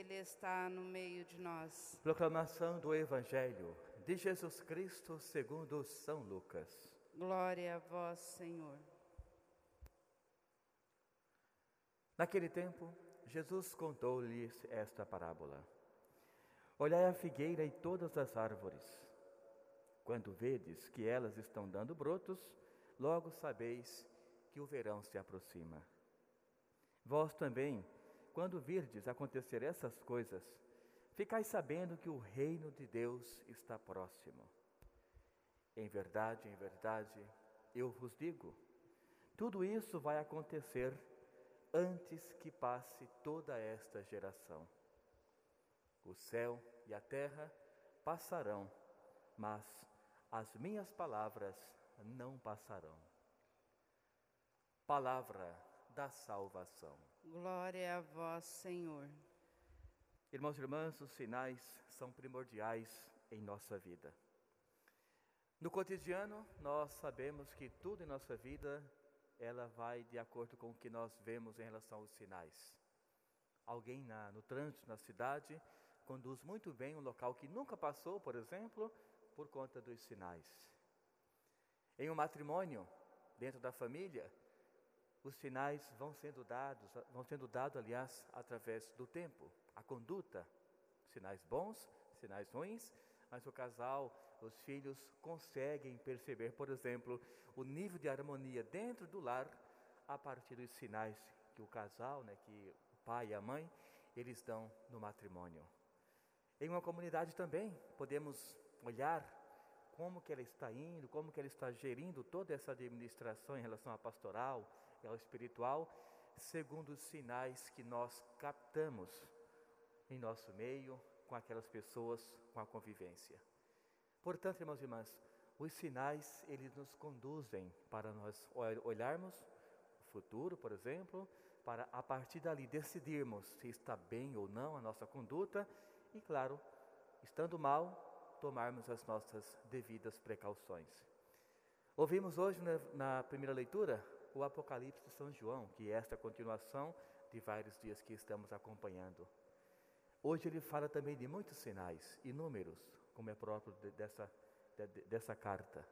Ele está no meio de nós. Proclamação do Evangelho de Jesus Cristo segundo São Lucas. Glória a vós, Senhor. Naquele tempo, Jesus contou-lhes esta parábola. Olhai a figueira e todas as árvores. Quando vedes que elas estão dando brotos, logo sabeis que o verão se aproxima. Vós também, quando virdes acontecer essas coisas, ficai sabendo que o reino de Deus está próximo. Em verdade, em verdade, eu vos digo, tudo isso vai acontecer antes que passe toda esta geração. O céu e a terra passarão, mas as minhas palavras não passarão. Palavra da salvação. Glória a vós, Senhor. Irmãos e irmãs, os sinais são primordiais em nossa vida. No cotidiano, nós sabemos que tudo em nossa vida ela vai de acordo com o que nós vemos em relação aos sinais. Alguém na, no trânsito na cidade conduz muito bem um local que nunca passou, por exemplo, por conta dos sinais. Em um matrimônio, dentro da família, os sinais vão sendo dados, vão sendo dados, aliás, através do tempo, a conduta, sinais bons, sinais ruins, mas o casal, os filhos conseguem perceber, por exemplo, o nível de harmonia dentro do lar a partir dos sinais que o casal, né, que o pai e a mãe, eles dão no matrimônio. Em uma comunidade também podemos olhar como que ela está indo, como que ela está gerindo toda essa administração em relação à pastoral ao espiritual, segundo os sinais que nós captamos em nosso meio, com aquelas pessoas, com a convivência. Portanto, irmãos e irmãs, os sinais, eles nos conduzem para nós olharmos o futuro, por exemplo, para a partir dali decidirmos se está bem ou não a nossa conduta e, claro, estando mal, tomarmos as nossas devidas precauções. Ouvimos hoje na primeira leitura o Apocalipse de São João, que é esta continuação de vários dias que estamos acompanhando. Hoje ele fala também de muitos sinais e números, como é próprio dessa, dessa carta.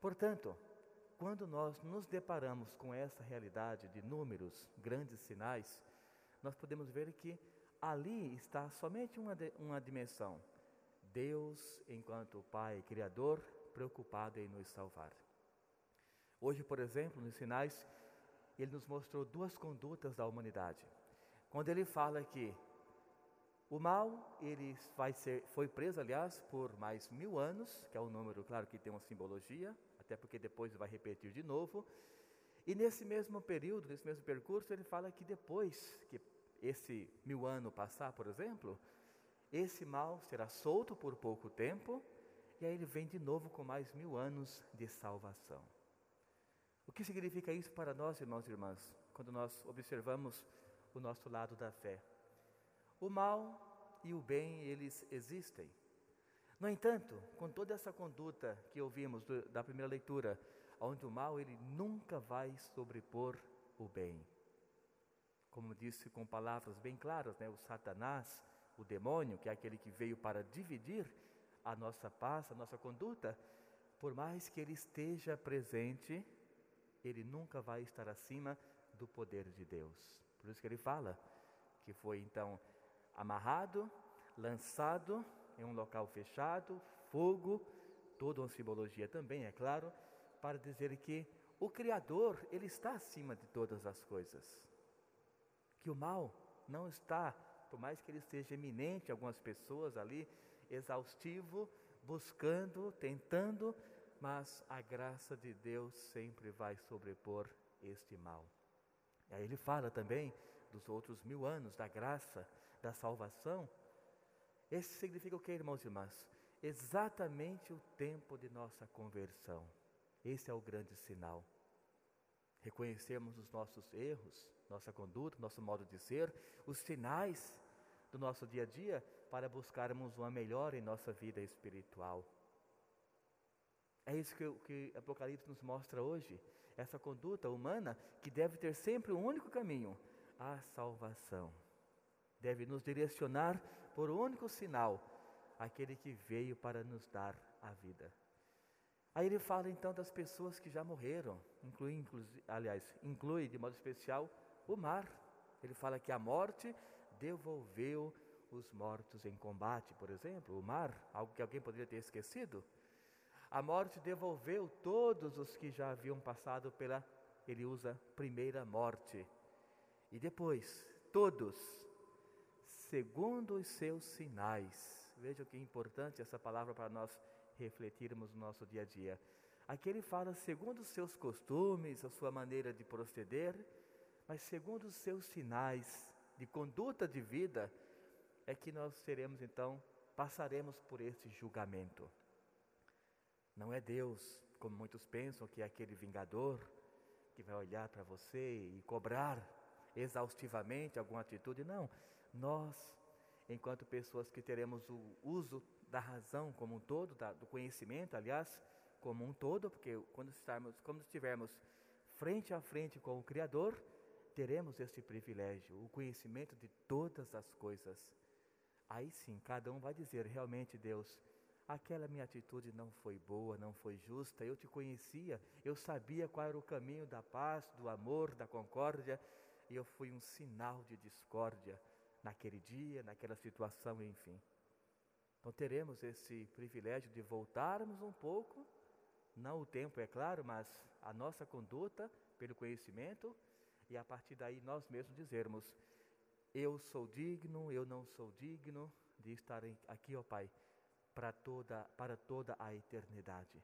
Portanto, quando nós nos deparamos com essa realidade de números, grandes sinais, nós podemos ver que ali está somente uma, uma dimensão. Deus, enquanto Pai Criador, preocupado em nos salvar. Hoje, por exemplo, nos sinais, ele nos mostrou duas condutas da humanidade. Quando ele fala que o mal, ele vai ser, foi preso, aliás, por mais mil anos, que é um número, claro, que tem uma simbologia, até porque depois vai repetir de novo. E nesse mesmo período, nesse mesmo percurso, ele fala que depois que esse mil ano passar, por exemplo, esse mal será solto por pouco tempo, e aí ele vem de novo com mais mil anos de salvação. O que significa isso para nós, irmãos e irmãs, quando nós observamos o nosso lado da fé? O mal e o bem, eles existem. No entanto, com toda essa conduta que ouvimos do, da primeira leitura, onde o mal ele nunca vai sobrepor o bem. Como disse com palavras bem claras, né, o Satanás, o demônio, que é aquele que veio para dividir a nossa paz, a nossa conduta, por mais que ele esteja presente, ele nunca vai estar acima do poder de Deus. Por isso que ele fala que foi então amarrado, lançado em um local fechado, fogo, toda uma simbologia também, é claro, para dizer que o Criador, ele está acima de todas as coisas. Que o mal não está, por mais que ele seja eminente, algumas pessoas ali, exaustivo, buscando, tentando, mas a graça de Deus sempre vai sobrepor este mal. E aí ele fala também dos outros mil anos da graça, da salvação. Esse significa o que, irmãos e irmãs? Exatamente o tempo de nossa conversão. Esse é o grande sinal. Reconhecermos os nossos erros, nossa conduta, nosso modo de ser, os sinais do nosso dia a dia para buscarmos uma melhora em nossa vida espiritual. É isso que, que Apocalipse nos mostra hoje, essa conduta humana que deve ter sempre um único caminho, a salvação. deve nos direcionar por um único sinal, aquele que veio para nos dar a vida. Aí ele fala então das pessoas que já morreram, inclui, aliás, inclui de modo especial o mar. Ele fala que a morte devolveu os mortos em combate, por exemplo, o mar, algo que alguém poderia ter esquecido. A morte devolveu todos os que já haviam passado pela, ele usa, primeira morte. E depois, todos, segundo os seus sinais. Veja que importante essa palavra para nós refletirmos no nosso dia a dia. Aqui ele fala segundo os seus costumes, a sua maneira de proceder, mas segundo os seus sinais de conduta de vida, é que nós seremos então, passaremos por esse julgamento. Não é Deus, como muitos pensam, que é aquele vingador que vai olhar para você e cobrar exaustivamente alguma atitude. Não. Nós, enquanto pessoas que teremos o uso da razão como um todo, da, do conhecimento, aliás, como um todo, porque quando, estarmos, quando estivermos frente a frente com o Criador, teremos este privilégio, o conhecimento de todas as coisas. Aí sim, cada um vai dizer: realmente, Deus, aquela minha atitude não foi boa, não foi justa, eu te conhecia, eu sabia qual era o caminho da paz, do amor, da concórdia, e eu fui um sinal de discórdia naquele dia, naquela situação, enfim. Então teremos esse privilégio de voltarmos um pouco, não o tempo, é claro, mas a nossa conduta pelo conhecimento, e a partir daí nós mesmos dizermos: Eu sou digno, eu não sou digno de estar aqui, ó Pai, para toda, para toda a eternidade.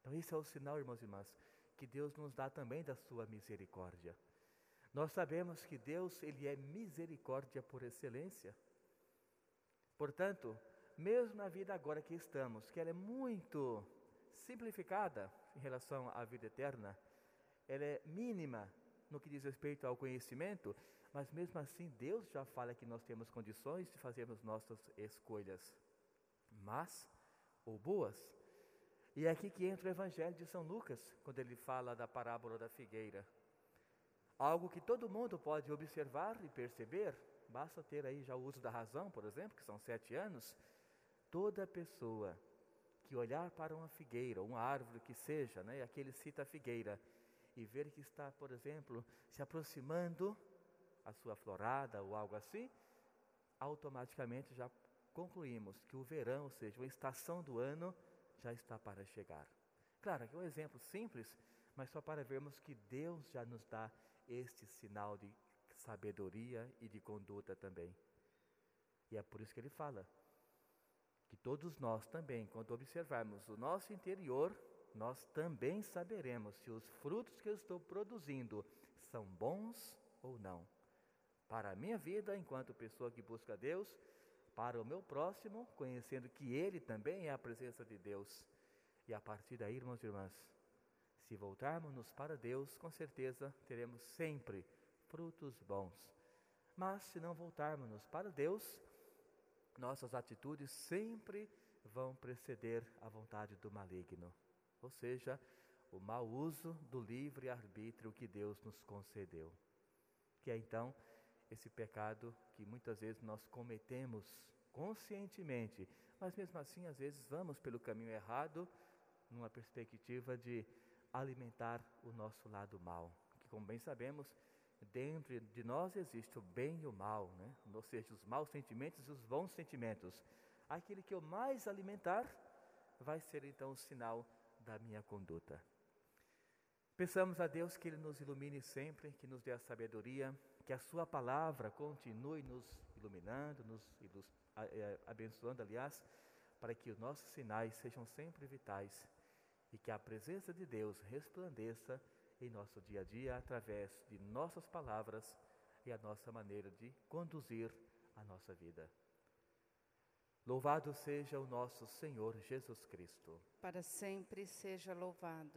Então, esse é o sinal, irmãos e irmãs, que Deus nos dá também da sua misericórdia. Nós sabemos que Deus, ele é misericórdia por excelência. Portanto, mesmo na vida agora que estamos, que ela é muito simplificada em relação à vida eterna, ela é mínima no que diz respeito ao conhecimento, mas mesmo assim Deus já fala que nós temos condições de fazermos nossas escolhas, mas ou boas. E é aqui que entra o Evangelho de São Lucas, quando ele fala da parábola da figueira. Algo que todo mundo pode observar e perceber, basta ter aí já o uso da razão, por exemplo, que são sete anos, Toda pessoa que olhar para uma figueira, uma árvore que seja, né, aqui ele cita a figueira, e ver que está, por exemplo, se aproximando a sua florada ou algo assim, automaticamente já concluímos que o verão, ou seja, a estação do ano, já está para chegar. Claro, aqui é um exemplo simples, mas só para vermos que Deus já nos dá este sinal de sabedoria e de conduta também. E é por isso que ele fala: que todos nós também, quando observarmos o nosso interior, nós também saberemos se os frutos que eu estou produzindo são bons ou não. Para a minha vida, enquanto pessoa que busca Deus, para o meu próximo, conhecendo que Ele também é a presença de Deus. E a partir daí, irmãos e irmãs, se voltarmos para Deus, com certeza teremos sempre frutos bons. Mas se não voltarmos para Deus, nossas atitudes sempre vão preceder a vontade do maligno, ou seja, o mau uso do livre arbítrio que Deus nos concedeu. Que é então esse pecado que muitas vezes nós cometemos conscientemente, mas mesmo assim às vezes vamos pelo caminho errado, numa perspectiva de alimentar o nosso lado mal, que como bem sabemos, dentro de nós existe o bem e o mal, né? ou seja, os maus sentimentos e os bons sentimentos. Aquele que eu mais alimentar vai ser então o sinal da minha conduta. Peçamos a Deus que Ele nos ilumine sempre, que nos dê a sabedoria, que a Sua palavra continue nos iluminando, nos abençoando, aliás, para que os nossos sinais sejam sempre vitais e que a presença de Deus resplandeça em nosso dia a dia através de nossas palavras e a nossa maneira de conduzir a nossa vida. Louvado seja o nosso Senhor Jesus Cristo. Para sempre seja louvado.